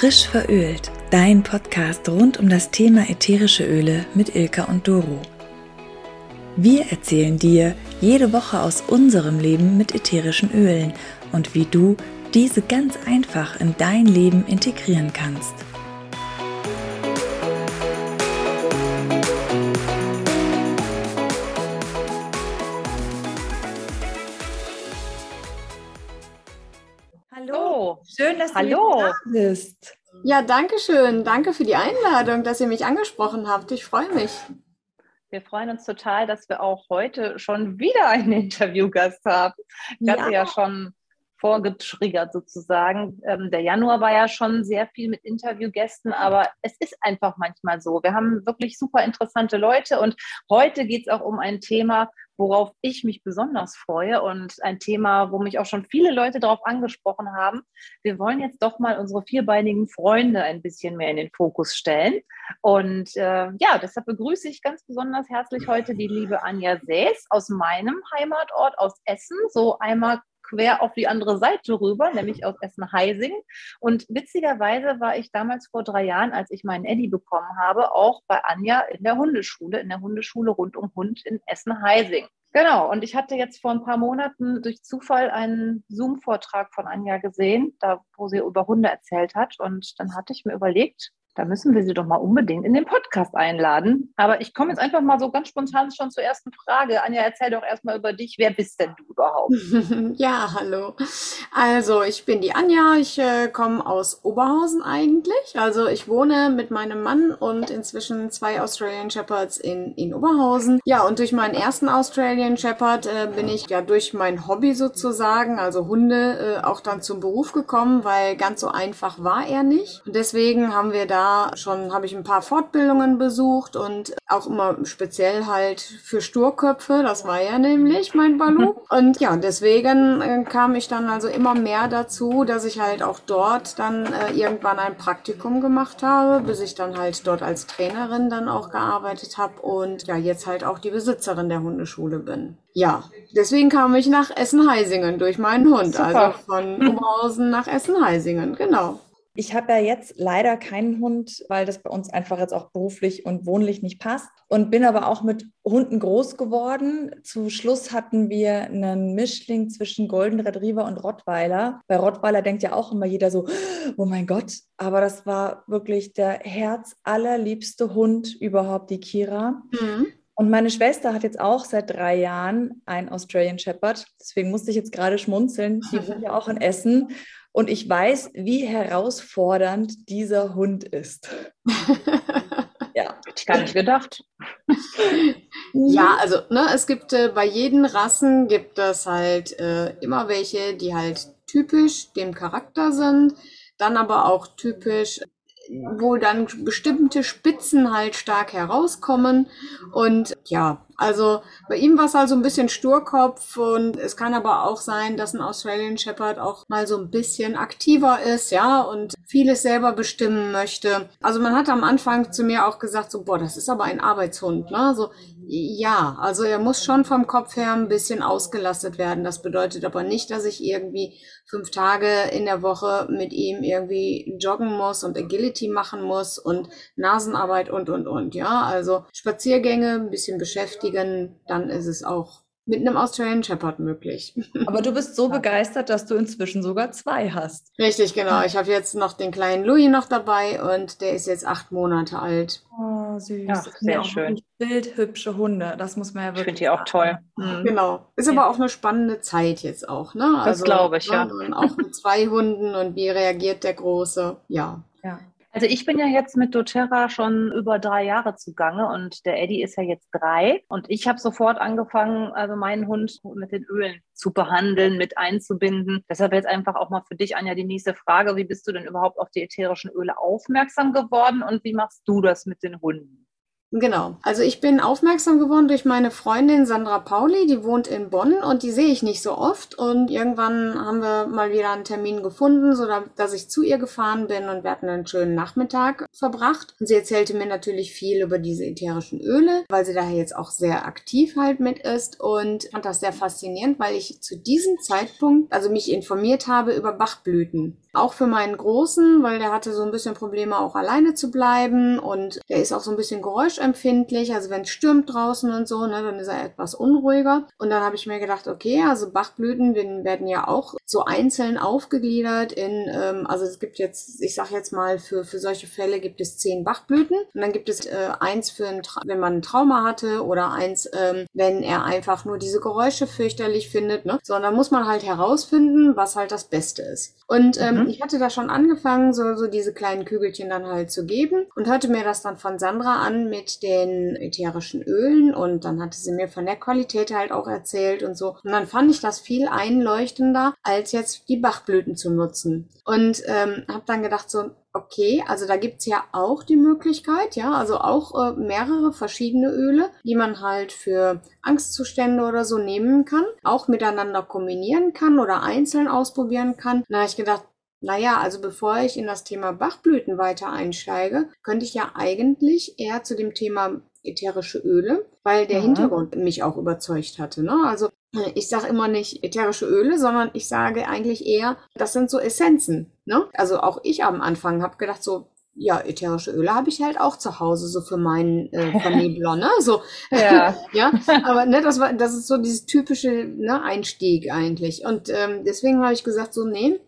Frisch verölt, dein Podcast rund um das Thema ätherische Öle mit Ilka und Doro. Wir erzählen dir jede Woche aus unserem Leben mit ätherischen Ölen und wie du diese ganz einfach in dein Leben integrieren kannst. Hallo, schön, dass Hallo. du da bist. Ja, danke schön. Danke für die Einladung, dass ihr mich angesprochen habt. Ich freue mich. Wir freuen uns total, dass wir auch heute schon wieder einen Interviewgast haben. Ich Ja. hatte ja schon vorgetriggert sozusagen. Ähm, der Januar war ja schon sehr viel mit Interviewgästen, aber es ist einfach manchmal so. Wir haben wirklich super interessante Leute und heute geht es auch um ein Thema, worauf ich mich besonders freue und ein Thema, wo mich auch schon viele Leute darauf angesprochen haben. Wir wollen jetzt doch mal unsere vierbeinigen Freunde ein bisschen mehr in den Fokus stellen. Und äh, ja, deshalb begrüße ich ganz besonders herzlich heute die liebe Anja Sees aus meinem Heimatort, aus Essen, so einmal quer auf die andere Seite rüber, nämlich aus Essen-Heising. Und witzigerweise war ich damals vor drei Jahren, als ich meinen Eddie bekommen habe, auch bei Anja in der Hundeschule, in der Hundeschule rund um Hund in Essen-Heising. Genau, und ich hatte jetzt vor ein paar Monaten durch Zufall einen Zoom-Vortrag von Anja gesehen, da wo sie über Hunde erzählt hat. Und dann hatte ich mir überlegt, da müssen wir sie doch mal unbedingt in den Podcast einladen. Aber ich komme jetzt einfach mal so ganz spontan schon zur ersten Frage. Anja, erzähl doch erstmal über dich. Wer bist denn du überhaupt? Ja, hallo. Also, ich bin die Anja. Ich äh, komme aus Oberhausen eigentlich. Also, ich wohne mit meinem Mann und inzwischen zwei Australian Shepherds in, in Oberhausen. Ja, und durch meinen ersten Australian Shepherd äh, bin ich ja durch mein Hobby sozusagen, also Hunde, äh, auch dann zum Beruf gekommen, weil ganz so einfach war er nicht. Und deswegen haben wir da schon, habe ich ein paar Fortbildungen besucht und auch immer speziell halt für Sturköpfe. Das war ja nämlich mein Balu. Und ja, deswegen äh, kam ich dann also immer mehr dazu, dass ich halt auch dort dann äh, irgendwann ein Praktikum gemacht habe, bis ich dann halt dort als Trainerin dann auch gearbeitet habe und ja, jetzt halt auch die Besitzerin der Hundeschule bin. Ja, deswegen kam ich nach Essen-Heisingen durch meinen Hund, Super. also von Oberhausen nach Essen-Heisingen, genau. Ich habe ja jetzt leider keinen Hund, weil das bei uns einfach jetzt auch beruflich und wohnlich nicht passt. Und bin aber auch mit Hunden groß geworden. Zu Schluss hatten wir einen Mischling zwischen Golden Retriever und Rottweiler. Bei Rottweiler denkt ja auch immer jeder so, oh mein Gott. Aber das war wirklich der herzallerliebste Hund überhaupt, die Kira. Mhm. Und meine Schwester hat jetzt auch seit drei Jahren einen Australian Shepherd. Deswegen musste ich jetzt gerade schmunzeln. Die wohnt ja auch in Essen. Und ich weiß, wie herausfordernd dieser Hund ist. Ja. Hätte ich gar nicht gedacht. Ja, also ne, es gibt äh, bei jeden Rassen gibt es halt äh, immer welche, die halt typisch dem Charakter sind, dann aber auch typisch, wo dann bestimmte Spitzen halt stark herauskommen. Und ja, also bei ihm war es halt so ein bisschen Sturkopf und es kann aber auch sein, dass ein Australian Shepherd auch mal so ein bisschen aktiver ist, ja, und vieles selber bestimmen möchte. Also man hat am Anfang zu mir auch gesagt, so, boah, das ist aber ein Arbeitshund, ne? So, ja, also er muss schon vom Kopf her ein bisschen ausgelastet werden. Das bedeutet aber nicht, dass ich irgendwie fünf Tage in der Woche mit ihm irgendwie joggen muss und Agility machen muss und Nasenarbeit und, und, und. Ja, also Spaziergänge, ein bisschen beschäftigen, dann ist es auch mit einem Australian Shepherd möglich. Aber du bist so begeistert, dass du inzwischen sogar zwei hast. Richtig, genau. Ich habe jetzt noch den kleinen Louis noch dabei und der ist jetzt acht Monate alt. Oh, süß. Ach, sehr ja schön. Bildhübsche Hunde. Das muss man ja Ich wirklich finde die auch toll. Mhm. Genau. Ist aber auch eine spannende Zeit jetzt auch, ne? Das glaube ich, ja. ne, Und auch mit zwei Hunden und wie reagiert der Große? Ja. Ja. Also ich bin ja jetzt mit doTERRA schon über drei Jahre zugange und der Eddie ist ja jetzt drei. Und ich habe sofort angefangen, also meinen Hund mit den Ölen zu behandeln, mit einzubinden. Deshalb jetzt einfach auch mal für dich, Anja, die nächste Frage. Wie bist du denn überhaupt auf die ätherischen Öle aufmerksam geworden und wie machst du das mit den Hunden? Genau. Also ich bin aufmerksam geworden durch meine Freundin Sandra Pauli, die wohnt in Bonn und die sehe ich nicht so oft. Und irgendwann haben wir mal wieder einen Termin gefunden, so dass ich zu ihr gefahren bin und wir hatten einen schönen Nachmittag verbracht. Und sie erzählte mir natürlich viel über diese ätherischen Öle, weil sie daher jetzt auch sehr aktiv halt mit ist und fand das sehr faszinierend, weil ich zu diesem Zeitpunkt also mich informiert habe über Bachblüten. Auch für meinen Großen, weil der hatte so ein bisschen Probleme auch alleine zu bleiben und der ist auch so ein bisschen geräuschempfindlich. Also wenn es stürmt draußen und so, ne, dann ist er etwas unruhiger. Und dann habe ich mir gedacht, okay, also Bachblüten werden ja auch so einzeln aufgegliedert in, ähm, also es gibt jetzt, ich sag jetzt mal, für, für solche Fälle gibt es zehn Bachblüten und dann gibt es äh, eins für ein, wenn man ein Trauma hatte oder eins, ähm, wenn er einfach nur diese Geräusche fürchterlich findet. Ne? So, und dann muss man halt herausfinden, was halt das Beste ist. Und ähm, mhm. ich hatte da schon angefangen, so, so diese kleinen Kügelchen dann halt zu geben und hörte mir das dann von Sandra an mit den ätherischen Ölen und dann hatte sie mir von der Qualität halt auch erzählt und so. Und dann fand ich das viel einleuchtender, als jetzt die Bachblüten zu nutzen. Und ähm, habe dann gedacht so, okay, also da gibt's ja auch die Möglichkeit, ja, also auch äh, mehrere verschiedene Öle, die man halt für Angstzustände oder so nehmen kann, auch miteinander kombinieren kann oder einzeln ausprobieren kann. Habe ich gedacht, naja, also bevor ich in das Thema Bachblüten weiter einsteige, könnte ich ja eigentlich eher zu dem Thema ätherische Öle, weil der ja. Hintergrund mich auch überzeugt hatte. Ne? Also ich sage immer nicht ätherische Öle, sondern ich sage eigentlich eher, das sind so Essenzen. Ne? Also auch ich am Anfang habe gedacht, so, ja, ätherische Öle habe ich halt auch zu Hause, so für meinen äh, Vernebler, ne? So, ja. ja, aber ne, das war, das ist so dieses typische ne, Einstieg eigentlich. Und ähm, deswegen habe ich gesagt, so, nee,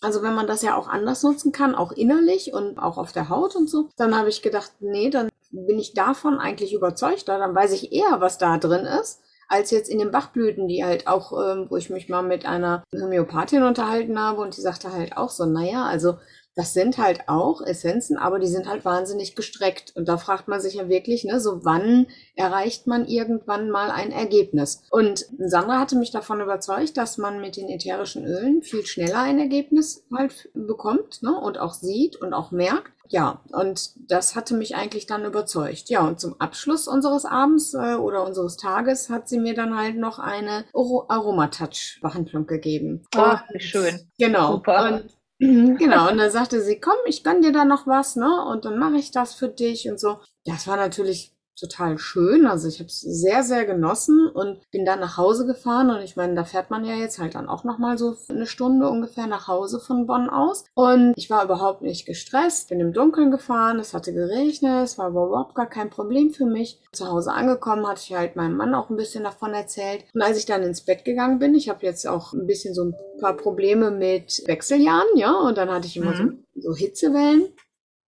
also wenn man das ja auch anders nutzen kann, auch innerlich und auch auf der Haut und so, dann habe ich gedacht, nee, dann bin ich davon eigentlich überzeugter, dann weiß ich eher, was da drin ist als jetzt in den Bachblüten, die halt auch, ähm, wo ich mich mal mit einer Homöopathin unterhalten habe und die sagte halt auch so, naja, also das sind halt auch Essenzen, aber die sind halt wahnsinnig gestreckt. Und da fragt man sich ja wirklich, ne, so wann erreicht man irgendwann mal ein Ergebnis? Und Sandra hatte mich davon überzeugt, dass man mit den ätherischen Ölen viel schneller ein Ergebnis halt bekommt, ne, und auch sieht und auch merkt. Ja, und das hatte mich eigentlich dann überzeugt. Ja, und zum Abschluss unseres Abends äh, oder unseres Tages hat sie mir dann halt noch eine Aromatouch-Behandlung gegeben. Oh, wie schön. Genau. Super. Und Genau, und dann sagte sie, komm, ich gönn dir da noch was, ne? Und dann mache ich das für dich und so. Das war natürlich total schön. Also ich habe es sehr, sehr genossen und bin dann nach Hause gefahren. Und ich meine, da fährt man ja jetzt halt dann auch nochmal so eine Stunde ungefähr nach Hause von Bonn aus. Und ich war überhaupt nicht gestresst, bin im Dunkeln gefahren, es hatte geregnet, es war überhaupt gar kein Problem für mich. Zu Hause angekommen hatte ich halt meinem Mann auch ein bisschen davon erzählt. Und als ich dann ins Bett gegangen bin, ich habe jetzt auch ein bisschen so ein paar Probleme mit Wechseljahren, ja, und dann hatte ich immer mhm. so, so Hitzewellen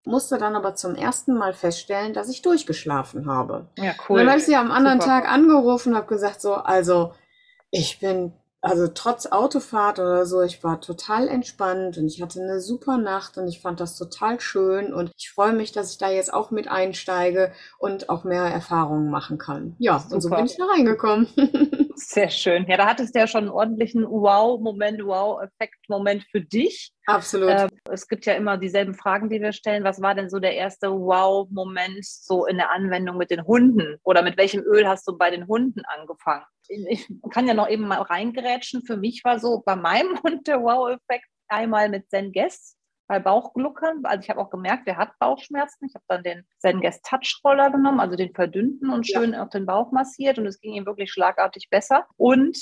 musste dann aber zum ersten Mal feststellen, dass ich durchgeschlafen habe. Ja, cool. Und dann habe ich sie am anderen Super. Tag angerufen und habe gesagt, so, also ich bin also trotz Autofahrt oder so, ich war total entspannt und ich hatte eine super Nacht und ich fand das total schön und ich freue mich, dass ich da jetzt auch mit einsteige und auch mehr Erfahrungen machen kann. Ja, super. und so bin ich da reingekommen. Sehr schön. Ja, da hattest du ja schon einen ordentlichen Wow-Moment, Wow-Effekt-Moment für dich. Absolut. Äh, es gibt ja immer dieselben Fragen, die wir stellen. Was war denn so der erste Wow-Moment so in der Anwendung mit den Hunden? Oder mit welchem Öl hast du bei den Hunden angefangen? Ich kann ja noch eben mal reingerätschen. Für mich war so bei meinem Hund der Wow-Effekt einmal mit Zen Guest bei Bauchgluckern. Also ich habe auch gemerkt, der hat Bauchschmerzen. Ich habe dann den Zen Guest Touch Roller genommen, also den verdünnten und schön ja. auf den Bauch massiert und es ging ihm wirklich schlagartig besser. Und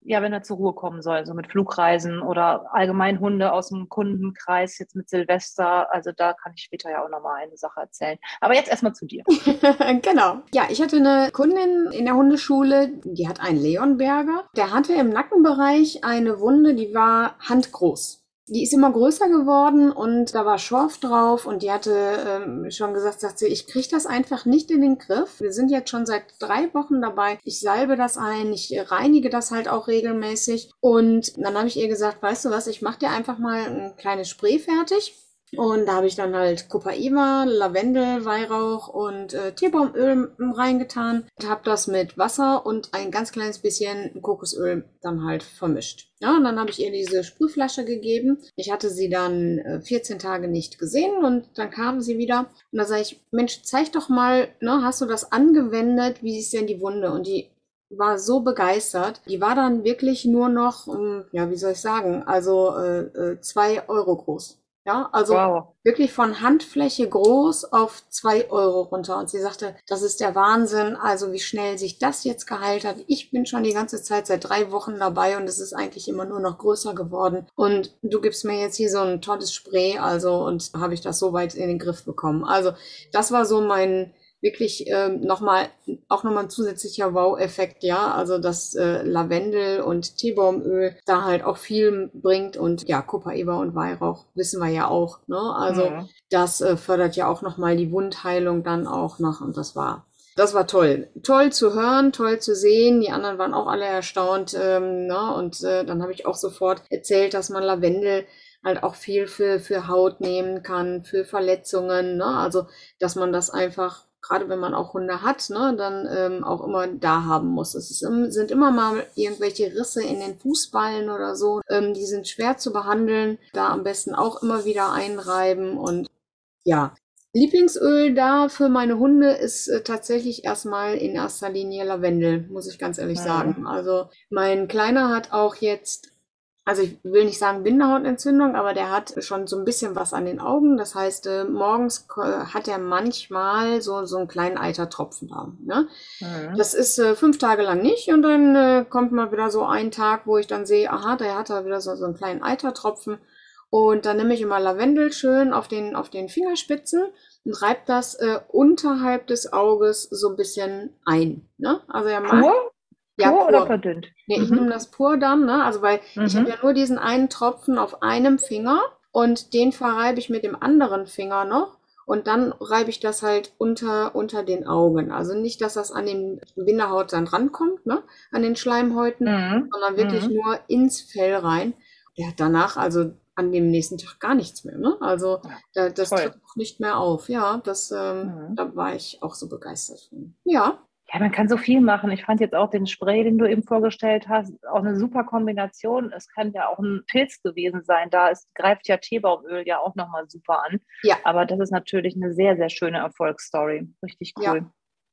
ja, wenn er zur Ruhe kommen soll, so mit Flugreisen oder allgemein Hunde aus dem Kundenkreis, jetzt mit Silvester. Also da kann ich später ja auch nochmal eine Sache erzählen. Aber jetzt erstmal zu dir. genau. Ja, ich hatte eine Kundin in der Hundeschule, die hat einen Leonberger. Der hatte im Nackenbereich eine Wunde, die war handgroß. Die ist immer größer geworden und da war Schorf drauf und die hatte ähm, schon gesagt, sagt sie, ich kriege das einfach nicht in den Griff. Wir sind jetzt schon seit drei Wochen dabei. Ich salbe das ein, ich reinige das halt auch regelmäßig. Und dann habe ich ihr gesagt, weißt du was, ich mache dir einfach mal ein kleines Spray fertig Und da habe ich dann halt Copaiba, Lavendel, Weihrauch und äh, Teebaumöl reingetan und habe das mit Wasser und ein ganz kleines bisschen Kokosöl dann halt vermischt. Ja, und dann habe ich ihr diese Sprühflasche gegeben. Ich hatte sie dann äh, 14 Tage nicht gesehen und dann kam sie wieder. Und da sage ich, Mensch, zeig doch mal, ne, hast du das angewendet? Wie ist denn die Wunde? Und die war so begeistert. Die war dann wirklich nur noch, um, ja, wie soll ich sagen, also äh, äh, zwei Euro groß. Ja, also wow. wirklich von Handfläche groß auf zwei Euro runter. Und sie sagte, das ist der Wahnsinn, also wie schnell sich das jetzt geheilt hat. Ich bin schon die ganze Zeit seit drei Wochen dabei und es ist eigentlich immer nur noch größer geworden. Und du gibst mir jetzt hier so ein tolles Spray, also und habe ich das so weit in den Griff bekommen. Also das war so mein wirklich ähm, nochmal, auch nochmal ein zusätzlicher Wow-Effekt, ja. Also dass äh, Lavendel und Teebaumöl da halt auch viel bringt und ja, Kupfereber und Weihrauch wissen wir ja auch, ne? Also mhm. das äh, fördert ja auch nochmal die Wundheilung dann auch noch und das war das war toll. Toll zu hören, toll zu sehen. Die anderen waren auch alle erstaunt. Ähm, ne? Und äh, dann habe ich auch sofort erzählt, dass man Lavendel halt auch viel für, für Haut nehmen kann, für Verletzungen. Ne? Also, dass man das einfach gerade wenn man auch Hunde hat, ne, dann ähm, auch immer da haben muss. Es ist, sind immer mal irgendwelche Risse in den Fußballen oder so. Ähm, die sind schwer zu behandeln. Da am besten auch immer wieder einreiben und ja. Lieblingsöl da für meine Hunde ist äh, tatsächlich erstmal in erster Linie Lavendel, muss ich ganz ehrlich ja. sagen. Also mein Kleiner hat auch jetzt also ich will nicht sagen Bindehautentzündung, aber der hat schon so ein bisschen was an den Augen. Das heißt, äh, morgens hat er manchmal so, so einen kleinen Eitertropfen da. Ne? Mhm. Das ist äh, fünf Tage lang nicht und dann äh, kommt mal wieder so ein Tag, wo ich dann sehe, aha, der hat da wieder so, so einen kleinen Eitertropfen. Und dann nehme ich immer Lavendel schön auf den, auf den Fingerspitzen und reibe das äh, unterhalb des Auges so ein bisschen ein. Ne? Also er macht, Pur? Ja, pur, pur. oder verdünnt? Nee, ich mhm. nehme das pur dann, ne? Also weil mhm. ich habe ja nur diesen einen Tropfen auf einem Finger und den verreibe ich mit dem anderen Finger noch. Und dann reibe ich das halt unter, unter den Augen. Also nicht, dass das an den Bindehaut dann rankommt, ne? An den Schleimhäuten, mhm. sondern wirklich mhm. nur ins Fell rein. Ja, danach, also an dem nächsten Tag gar nichts mehr, ne? Also ja, da, das tritt auch nicht mehr auf. Ja, das, ähm, mhm. da war ich auch so begeistert von. Ja. Ja, man kann so viel machen. Ich fand jetzt auch den Spray, den du eben vorgestellt hast, auch eine super Kombination. Es kann ja auch ein Pilz gewesen sein. Da ist, greift ja Teebaumöl ja auch nochmal super an. Ja. Aber das ist natürlich eine sehr, sehr schöne Erfolgsstory. Richtig cool.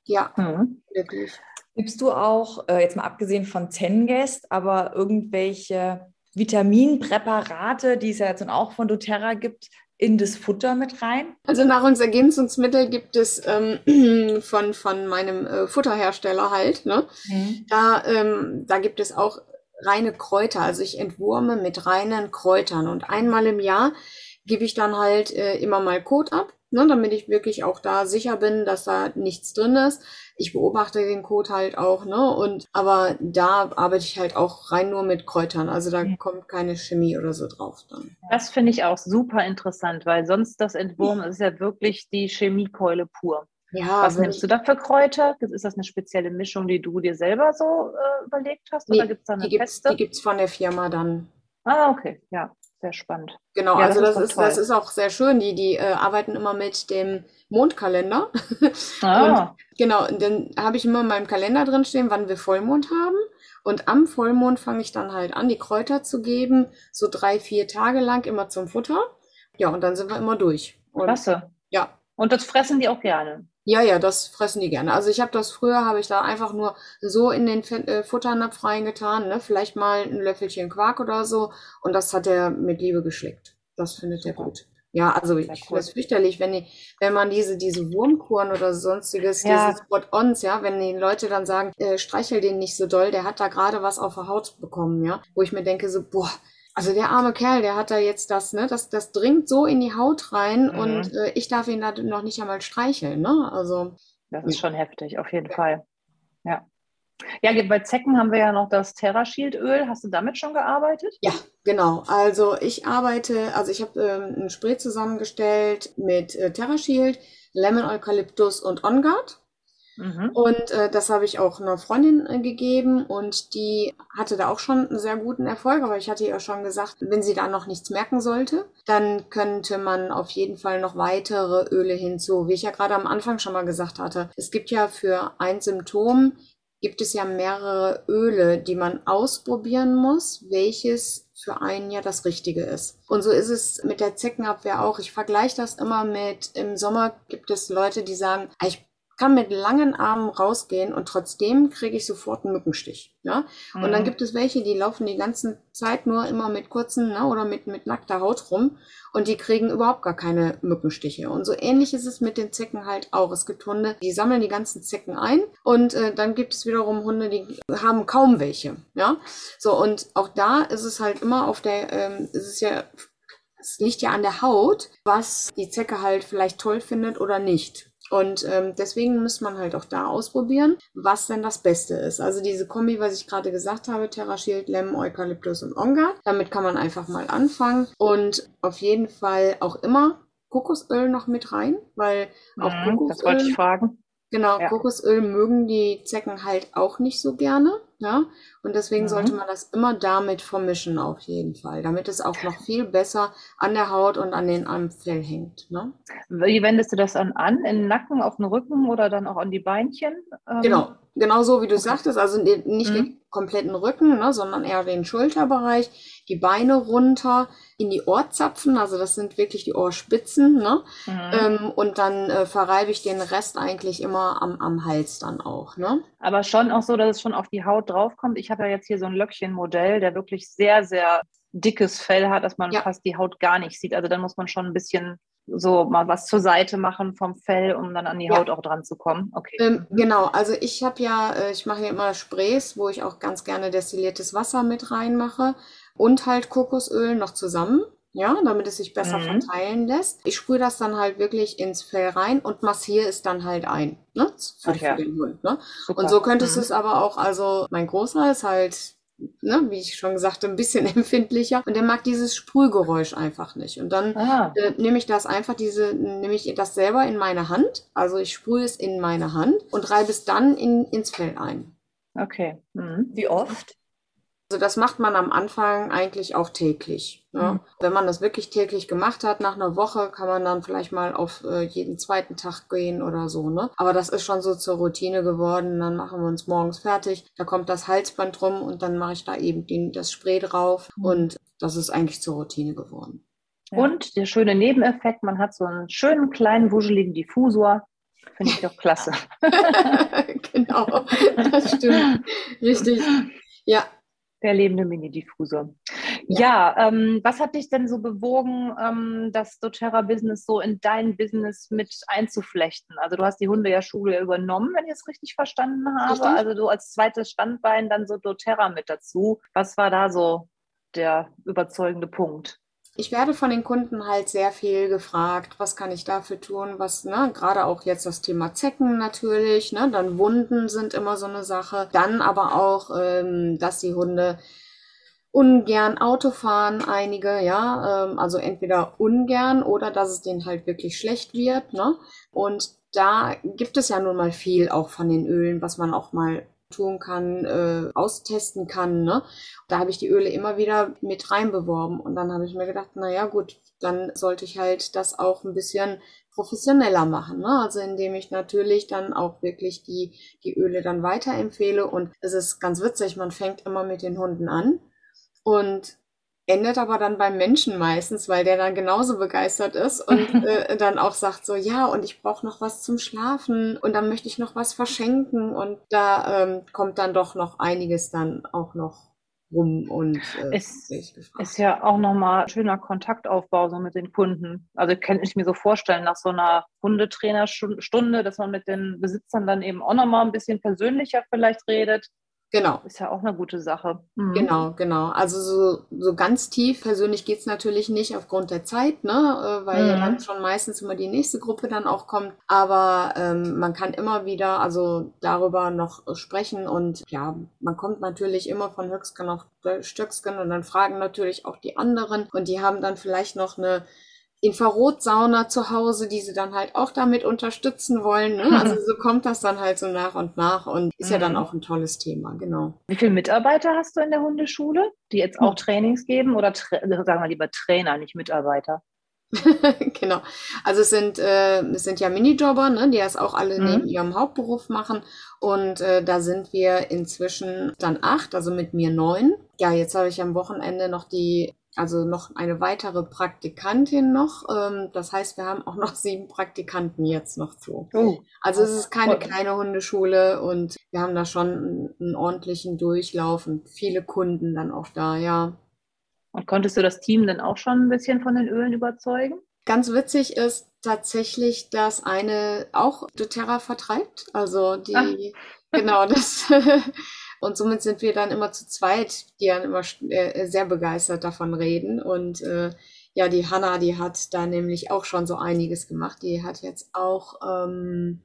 Ja, ja mhm. wirklich. Gibst du auch, äh, jetzt mal abgesehen von Zengest, aber irgendwelche Vitaminpräparate, die es ja jetzt auch von doTERRA gibt, in das Futter mit rein? Also Nahrungsergänzungsmittel gibt es ähm, von, von meinem äh, Futterhersteller halt. Ne? Mhm. Da, ähm, da gibt es auch reine Kräuter. Also ich entwurme mit reinen Kräutern. Und einmal im Jahr gebe ich dann halt äh, immer mal Kot ab ne, damit ich wirklich auch da sicher bin, dass da nichts drin ist. Ich beobachte den Code halt auch, ne, und aber da arbeite ich halt auch rein nur mit Kräutern, also da kommt keine Chemie oder so drauf dann. Das finde ich auch super interessant, weil sonst das Entwurm ist ja wirklich die Chemiekeule pur. Ja, Was nimmst du da für Kräuter? Ist das eine spezielle Mischung, die du dir selber so äh, überlegt hast? Oder nee, gibt es da eine die Feste? Die gibt es von der Firma dann. Ah, okay, ja sehr spannend. Genau, ja, also das, das ist, das ist auch sehr schön. Die, die äh, arbeiten immer mit dem Mondkalender. Ah. Und genau, dann habe ich immer in meinem Kalender drin stehen, wann wir Vollmond haben. Und am Vollmond fange ich dann halt an, die Kräuter zu geben, so drei, vier Tage lang immer zum Futter. Ja, und dann sind wir immer durch. Und, Klasse. Ja. Und das fressen die auch gerne. Ja, ja, das fressen die gerne. Also ich habe das früher, habe ich da einfach nur so in den F äh, Futternapf reingetan, ne? vielleicht mal ein Löffelchen Quark oder so. Und das hat er mit Liebe geschickt. Das findet er gut. Ja, also ich finde es fürchterlich, wenn, die, wenn man diese, diese Wurmkuren oder sonstiges, ja. diese Spot-Ons, ja, wenn die Leute dann sagen, äh, streichel den nicht so doll, der hat da gerade was auf der Haut bekommen, ja, wo ich mir denke so, boah, also der arme Kerl, der hat da jetzt das, ne, das, das dringt so in die Haut rein mhm. und äh, ich darf ihn da noch nicht einmal streicheln, ne? Also. Das ist schon heftig, auf jeden Fall. Ja. Ja, bei Zecken haben wir ja noch das TerraShield-Öl. Hast du damit schon gearbeitet? Ja, genau. Also ich arbeite, also ich habe ähm, ein Spray zusammengestellt mit äh, TerraShield, Lemon Eukalyptus und On Guard. Mhm. Und äh, das habe ich auch einer Freundin äh, gegeben und die hatte da auch schon einen sehr guten Erfolg. Aber ich hatte ihr schon gesagt, wenn sie da noch nichts merken sollte, dann könnte man auf jeden Fall noch weitere Öle hinzu. Wie ich ja gerade am Anfang schon mal gesagt hatte, es gibt ja für ein Symptom gibt es ja mehrere Öle, die man ausprobieren muss, welches für einen ja das Richtige ist. Und so ist es mit der Zeckenabwehr auch. Ich vergleiche das immer mit, im Sommer gibt es Leute, die sagen, ah, ich kann mit langen Armen rausgehen und trotzdem kriege ich sofort einen Mückenstich. Ja? Mhm. Und dann mhm. gibt es welche, die laufen die ganze Zeit nur immer mit kurzen ne, oder mit, mit nackter Haut rum und die kriegen überhaupt gar keine Mückenstiche. Und so ähnlich ist es mit den Zecken halt auch. Es gibt Hunde, die sammeln die ganzen Zecken ein und äh, dann gibt es wiederum Hunde, die haben kaum welche. Ja? So, und auch da ist es halt immer auf der, ähm, ist es ja es liegt ja an der Haut, was die Zecke halt vielleicht toll findet oder nicht. Und ähm, deswegen muss man halt auch da ausprobieren, was denn das Beste ist. Also diese Kombi, was ich gerade gesagt habe, Terra Shield, Lemon, Eukalyptus und Onga. Damit kann man einfach mal anfangen. Und auf jeden Fall auch immer Kokosöl noch mit rein, weil auch mhm, Kokosöl. Das wollte ich fragen. Genau, ja. Kokosöl mögen die Zecken halt auch nicht so gerne. Ja, und deswegen mhm. sollte man das immer damit vermischen auf jeden Fall, damit es auch noch viel besser an der Haut und an den am Fell hängt. Ne? Wie wendest du das dann an? In den Nacken, auf den Rücken oder dann auch an die Beinchen? Ähm, genau, genau so wie du okay. sagtest, also nicht mhm. den kompletten Rücken, ne, sondern eher den Schulterbereich, die Beine runter, in die Ohrzapfen, also das sind wirklich die Ohrspitzen, ne? Mhm. Ähm, und dann äh, verreibe ich den Rest eigentlich immer am, am Hals dann auch, ne? Aber schon auch so, dass es schon auf die Haut draufkommt. Ich habe ja jetzt hier so ein Löckchenmodell, der wirklich sehr, sehr dickes Fell hat, dass man ja. fast die Haut gar nicht sieht. Also dann muss man schon ein bisschen so mal was zur Seite machen vom Fell, um dann an die ja. Haut auch dran zu kommen. Okay. Ähm, genau, also ich habe ja, äh, ich mache ja immer Sprays, wo ich auch ganz gerne destilliertes Wasser mit reinmache und halt Kokosöl noch zusammen. Ja, damit es sich besser mhm. verteilen lässt. Ich sprühe das dann halt wirklich ins Fell rein und massiere es dann halt ein. Ne? Für, für den Hund. Ne? Und so könntest du mhm. es aber auch, also mein Großer ist halt Ne, wie ich schon gesagt, ein bisschen empfindlicher und der mag dieses Sprühgeräusch einfach nicht. Und dann ah. äh, nehme ich das einfach diese, nehme ich das selber in meine Hand, also ich sprühe es in meine Hand und reibe es dann in, ins Fell ein. Okay. Mhm. Wie oft? Also das macht man am Anfang eigentlich auch täglich. Ne? Mhm. Wenn man das wirklich täglich gemacht hat, nach einer Woche kann man dann vielleicht mal auf äh, jeden zweiten Tag gehen oder so. Ne? Aber das ist schon so zur Routine geworden. Dann machen wir uns morgens fertig. Da kommt das Halsband rum und dann mache ich da eben den, das Spray drauf. Mhm. Und das ist eigentlich zur Routine geworden. Ja. Und der schöne Nebeneffekt, man hat so einen schönen kleinen wuscheligen Diffusor. Finde ich doch klasse. genau, das stimmt. Richtig. Ja, der lebende Mini-Diffusor. Ja, ja ähm, was hat dich denn so bewogen, ähm, das doTERRA-Business so in dein Business mit einzuflechten? Also du hast die Hundeschule übernommen, wenn ich es richtig verstanden habe. Richtig? Also du als zweites Standbein dann so doTERRA mit dazu. Was war da so der überzeugende Punkt? Ich werde von den Kunden halt sehr viel gefragt, was kann ich dafür tun, was, ne, gerade auch jetzt das Thema Zecken natürlich, ne, dann Wunden sind immer so eine Sache, dann aber auch, ähm, dass die Hunde ungern Auto fahren, einige, ja, ähm, also entweder ungern oder dass es denen halt wirklich schlecht wird, ne, und da gibt es ja nun mal viel auch von den Ölen, was man auch mal tun kann, äh, austesten kann. Ne? Da habe ich die Öle immer wieder mit reinbeworben und dann habe ich mir gedacht, na ja gut, dann sollte ich halt das auch ein bisschen professioneller machen. Ne? Also indem ich natürlich dann auch wirklich die, die Öle dann weiterempfehle und es ist ganz witzig, man fängt immer mit den Hunden an und endet aber dann beim Menschen meistens, weil der dann genauso begeistert ist und äh, dann auch sagt so, ja, und ich brauche noch was zum Schlafen und dann möchte ich noch was verschenken und da ähm, kommt dann doch noch einiges dann auch noch rum und äh, ist, ist ja auch nochmal schöner Kontaktaufbau so mit den Kunden. Also kann ich mir so vorstellen, nach so einer Hundetrainerstunde, dass man mit den Besitzern dann eben auch nochmal ein bisschen persönlicher vielleicht redet Genau. Ist ja auch eine gute Sache. Mhm. Genau, genau. Also so, so ganz tief persönlich geht's natürlich nicht aufgrund der Zeit, ne? Äh, weil mhm. ja dann schon meistens immer die nächste Gruppe dann auch kommt. Aber ähm, man kann immer wieder also darüber noch sprechen und ja, man kommt natürlich immer von Höchstgen auf Stöcksken und dann fragen natürlich auch die anderen und die haben dann vielleicht noch eine Infrarotsauna zu Hause, die sie dann halt auch damit unterstützen wollen. Ne? Also so kommt das dann halt so nach und nach und ist ja dann mhm. auch ein tolles Thema, genau. Wie viele Mitarbeiter hast du in der Hundeschule, die jetzt auch hm. Trainings geben oder sagen wir lieber Trainer, nicht Mitarbeiter? genau. Also es sind, äh, es sind ja Minijobber, ne, die das auch alle mhm. neben ihrem Hauptberuf machen. Und äh, da sind wir inzwischen dann acht, also mit mir neun. Ja, jetzt habe ich am Wochenende noch die, also noch eine weitere Praktikantin noch. Ähm, das heißt, wir haben auch noch sieben Praktikanten jetzt noch zu. Oh. Also es ist keine kleine Hundeschule und wir haben da schon einen, einen ordentlichen Durchlauf und viele Kunden dann auch da, ja. Und konntest du das Team dann auch schon ein bisschen von den Ölen überzeugen? Ganz witzig ist tatsächlich, dass eine auch doTERRA vertreibt. Also die, Ach. genau, das. und somit sind wir dann immer zu zweit, die dann immer äh, sehr begeistert davon reden. Und äh, ja, die Hanna, die hat da nämlich auch schon so einiges gemacht. Die hat jetzt auch ähm,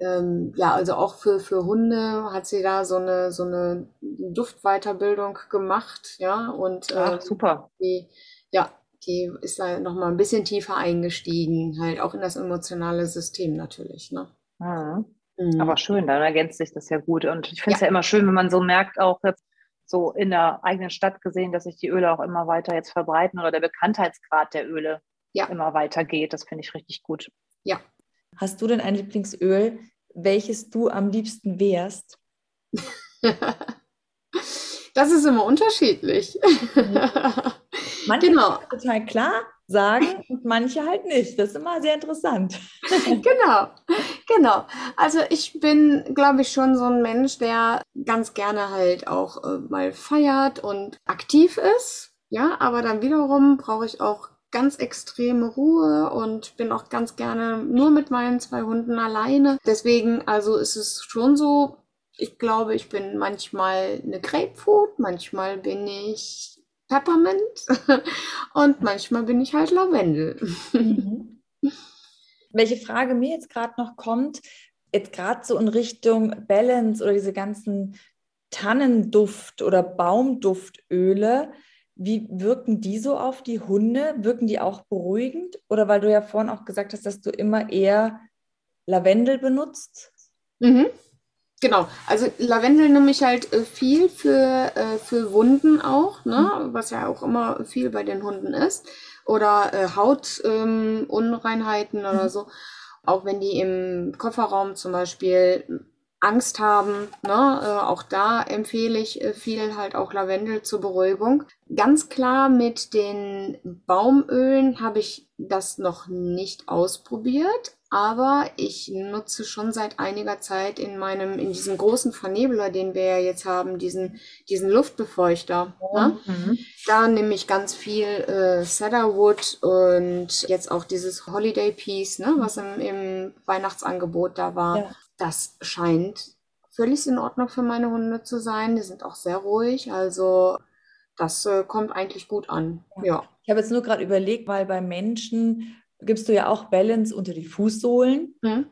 ähm, ja, also auch für, für Hunde hat sie da so eine, so eine Duftweiterbildung gemacht, ja, und äh, Ach, super. Die, ja, die ist da nochmal ein bisschen tiefer eingestiegen, halt auch in das emotionale System natürlich, ne? Mhm. Mhm. Aber schön, dann ergänzt sich das ja gut. Und ich finde es ja. ja immer schön, wenn man so merkt, auch jetzt so in der eigenen Stadt gesehen, dass sich die Öle auch immer weiter jetzt verbreiten oder der Bekanntheitsgrad der Öle ja. immer weiter geht. Das finde ich richtig gut. Ja, Hast du denn ein Lieblingsöl, welches du am liebsten wärst? das ist immer unterschiedlich. Manche genau. total klar sagen und manche halt nicht. Das ist immer sehr interessant. genau, genau. Also ich bin, glaube ich, schon so ein Mensch, der ganz gerne halt auch äh, mal feiert und aktiv ist. Ja, aber dann wiederum brauche ich auch ganz extreme Ruhe und bin auch ganz gerne nur mit meinen zwei Hunden alleine. Deswegen, also ist es schon so, ich glaube, ich bin manchmal eine Grapefruit, manchmal bin ich Peppermint und manchmal bin ich halt Lavendel. Mhm. Welche Frage mir jetzt gerade noch kommt, jetzt gerade so in Richtung Balance oder diese ganzen Tannenduft- oder Baumduftöle, wie wirken die so auf die Hunde? Wirken die auch beruhigend? Oder weil du ja vorhin auch gesagt hast, dass du immer eher Lavendel benutzt? Mhm. Genau, also Lavendel nehme ich halt äh, viel für, äh, für Wunden auch, ne? Mhm. was ja auch immer viel bei den Hunden ist. Oder äh, Hautunreinheiten ähm, oder mhm. so. Auch wenn die im Kofferraum zum Beispiel Angst haben. Ne? Äh, auch da empfehle ich äh, viel halt auch Lavendel zur Beruhigung. Ganz klar mit den Baumölen habe ich das noch nicht ausprobiert, aber ich nutze schon seit einiger Zeit in meinem, in diesem großen Vernebler, den wir ja jetzt haben, diesen, diesen Luftbefeuchter. Ne? Mhm. Da nehme ich ganz viel äh, Cedarwood und jetzt auch dieses Holiday Piece, ne, was im, im Weihnachtsangebot da war. Ja. Das scheint völlig in Ordnung für meine Hunde zu sein. Die sind auch sehr ruhig. Also das äh, kommt eigentlich gut an. Ja. ja. Ich habe jetzt nur gerade überlegt, weil bei Menschen gibst du ja auch Balance unter die Fußsohlen. Mhm.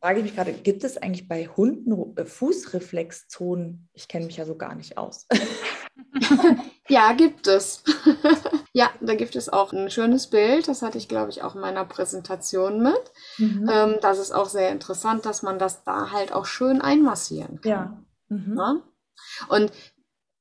Frage ich mich gerade, gibt es eigentlich bei Hunden äh, Fußreflexzonen? Ich kenne mich ja so gar nicht aus. ja, gibt es. ja, da gibt es auch ein schönes Bild. Das hatte ich, glaube ich, auch in meiner Präsentation mit. Mhm. Ähm, das ist auch sehr interessant, dass man das da halt auch schön einmassieren kann. Ja. Mhm. ja? Und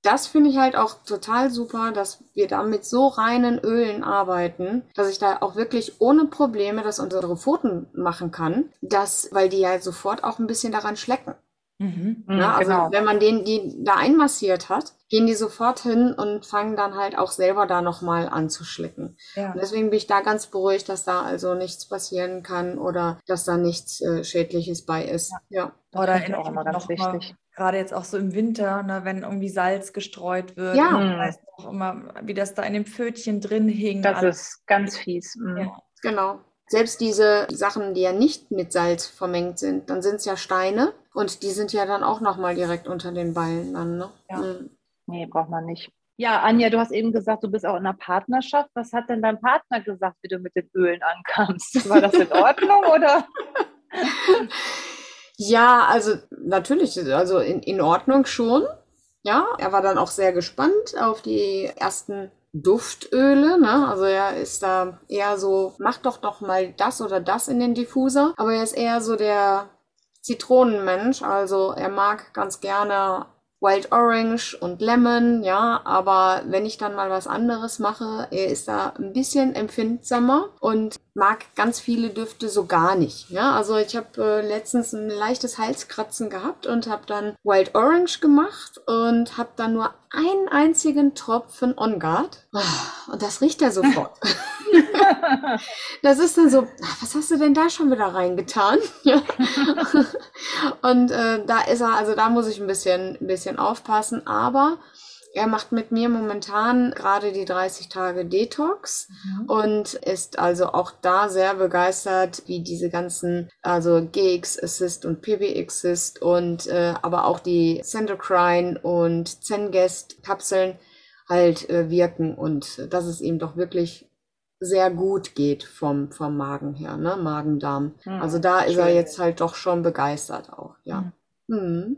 das finde ich halt auch total super, dass wir da mit so reinen Ölen arbeiten, dass ich da auch wirklich ohne Probleme das unsere Pfoten machen kann, das, weil die ja sofort auch ein bisschen daran schlecken. Mhm. Ja, also genau. wenn man den die da einmassiert hat, gehen die sofort hin und fangen dann halt auch selber da nochmal an zu schlicken. Ja. Und deswegen bin ich da ganz beruhigt, dass da also nichts passieren kann oder dass da nichts äh, Schädliches bei ist. Ja. ja. Oder in auch immer ganz wichtig. Gerade jetzt auch so im Winter, ne, wenn irgendwie Salz gestreut wird. Ja. Man weiß auch immer, wie das da in dem Pfötchen drin hing. Das alles. ist ganz fies. Mhm. Ja. Genau. Selbst diese Sachen, die ja nicht mit Salz vermengt sind, dann sind es ja Steine und die sind ja dann auch nochmal direkt unter den Ballen dann, ne? Ja. Mhm. Nee, braucht man nicht. Ja, Anja, du hast eben gesagt, du bist auch in einer Partnerschaft. Was hat denn dein Partner gesagt, wie du mit den Ölen ankamst? War das in Ordnung oder? Ja, also natürlich, also in, in Ordnung schon. Ja, er war dann auch sehr gespannt auf die ersten Duftöle. Ne? Also er ist da eher so, mach doch doch mal das oder das in den Diffuser. Aber er ist eher so der Zitronenmensch. Also er mag ganz gerne Wild Orange und Lemon, ja, aber wenn ich dann mal was anderes mache, er ist da ein bisschen empfindsamer und mag ganz viele Düfte so gar nicht. Ja, also ich habe äh, letztens ein leichtes Halskratzen gehabt und habe dann Wild Orange gemacht und habe dann nur einen einzigen Tropfen On Guard ah, und das riecht er sofort. das ist dann so, was hast du denn da schon wieder reingetan? und äh, da ist er, also da muss ich ein bisschen, ein bisschen aufpassen, aber er macht mit mir momentan gerade die 30 Tage Detox mhm. und ist also auch da sehr begeistert, wie diese ganzen, also GX Assist und PBX Assist und äh, aber auch die Sendocrine und Zengest Kapseln halt äh, wirken und dass es ihm doch wirklich sehr gut geht vom, vom Magen her, ne? Magen-Darm. Mhm, also da ist er jetzt halt doch schon begeistert auch, ja. Mhm. Mhm.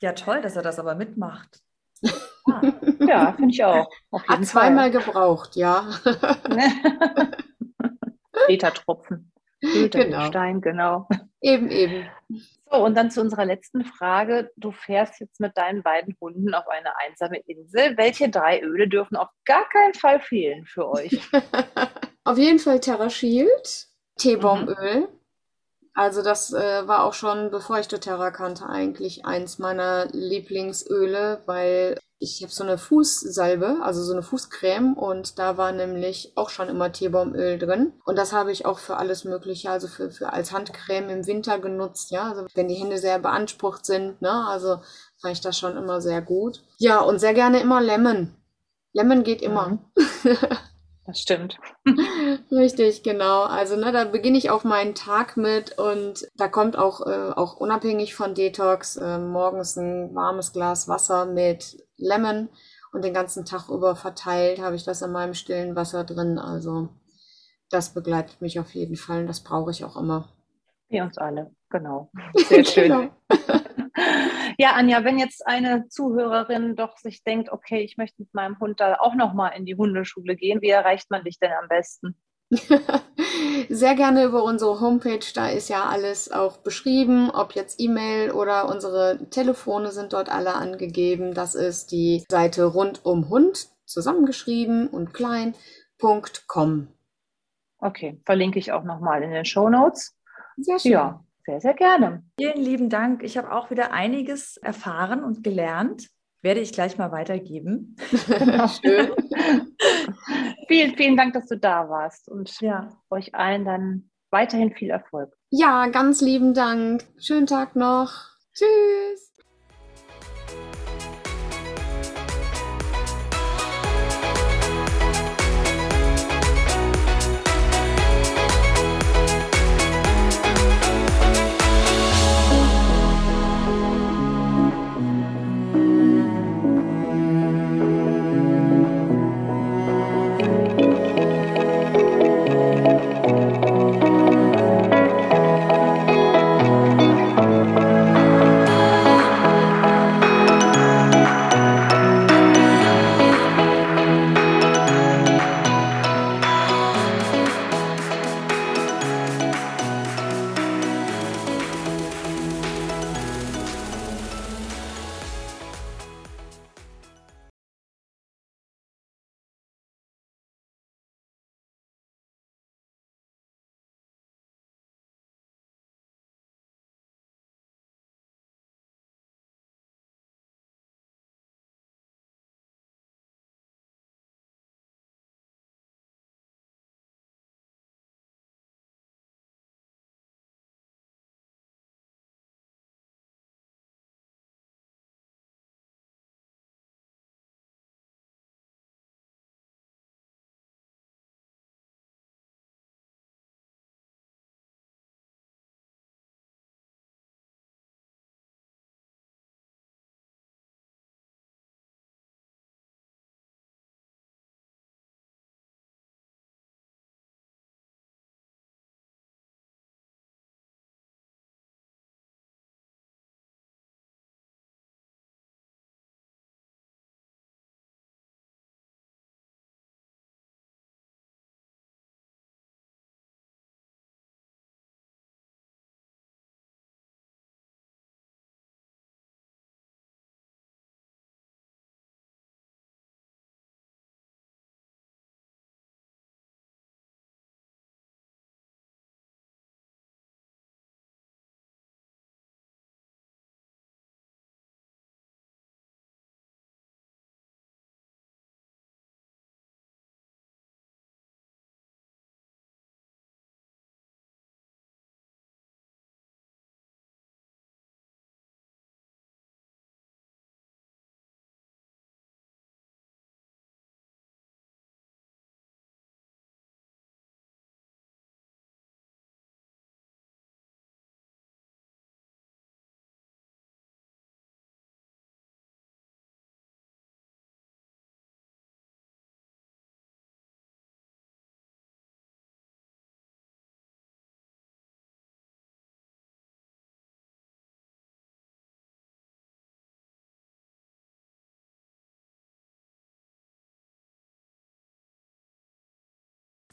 Ja, toll, dass er das aber mitmacht. Ah, ja, finde ich auch. Hat zweimal gebraucht, ja. Peter-Tropfen. genau. Stein, genau. Eben, eben. So, und dann zu unserer letzten Frage. Du fährst jetzt mit deinen beiden Hunden auf eine einsame Insel. Welche drei Öle dürfen auf gar keinen Fall fehlen für euch? auf jeden Fall Terra Shield, Teebaumöl. Also das äh, war auch schon, bevor ich doTERRA kannte, eigentlich eins meiner Lieblingsöle, weil ich habe so eine Fußsalbe, also so eine Fußcreme und da war nämlich auch schon immer Teebaumöl drin. Und das habe ich auch für alles Mögliche, also für, für als Handcreme im Winter genutzt, ja. Also wenn die Hände sehr beansprucht sind, ne, also fand ich das schon immer sehr gut. Ja, und sehr gerne immer Lemon. Lemon geht immer. Mhm. Das stimmt. Richtig, genau. Also ne, da beginne ich auch meinen Tag mit und da kommt auch, äh, auch unabhängig von Detox äh, morgens ein warmes Glas Wasser mit Lemon und den ganzen Tag über verteilt habe ich das in meinem stillen Wasser drin. Also das begleitet mich auf jeden Fall und das brauche ich auch immer. Wir uns alle, genau. Sehr schön. genau. Ja, Anja, wenn jetzt eine Zuhörerin doch sich denkt, okay, ich möchte mit meinem Hund da auch nochmal in die Hundeschule gehen, wie erreicht man dich denn am besten? Sehr gerne über unsere Homepage, da ist ja alles auch beschrieben, ob jetzt E-Mail oder unsere Telefone sind dort alle angegeben. Das ist die Seite rundum Hund, zusammengeschrieben und klein.com. Okay, verlinke ich auch nochmal in den Show Notes. Sehr schön. Ja, sehr, sehr gerne. Vielen lieben Dank. Ich habe auch wieder einiges erfahren und gelernt. Werde ich gleich mal weitergeben. Schön. vielen, vielen Dank, dass du da warst und ja. euch allen dann weiterhin viel Erfolg. Ja, ganz lieben Dank. Schönen Tag noch. Tschüss.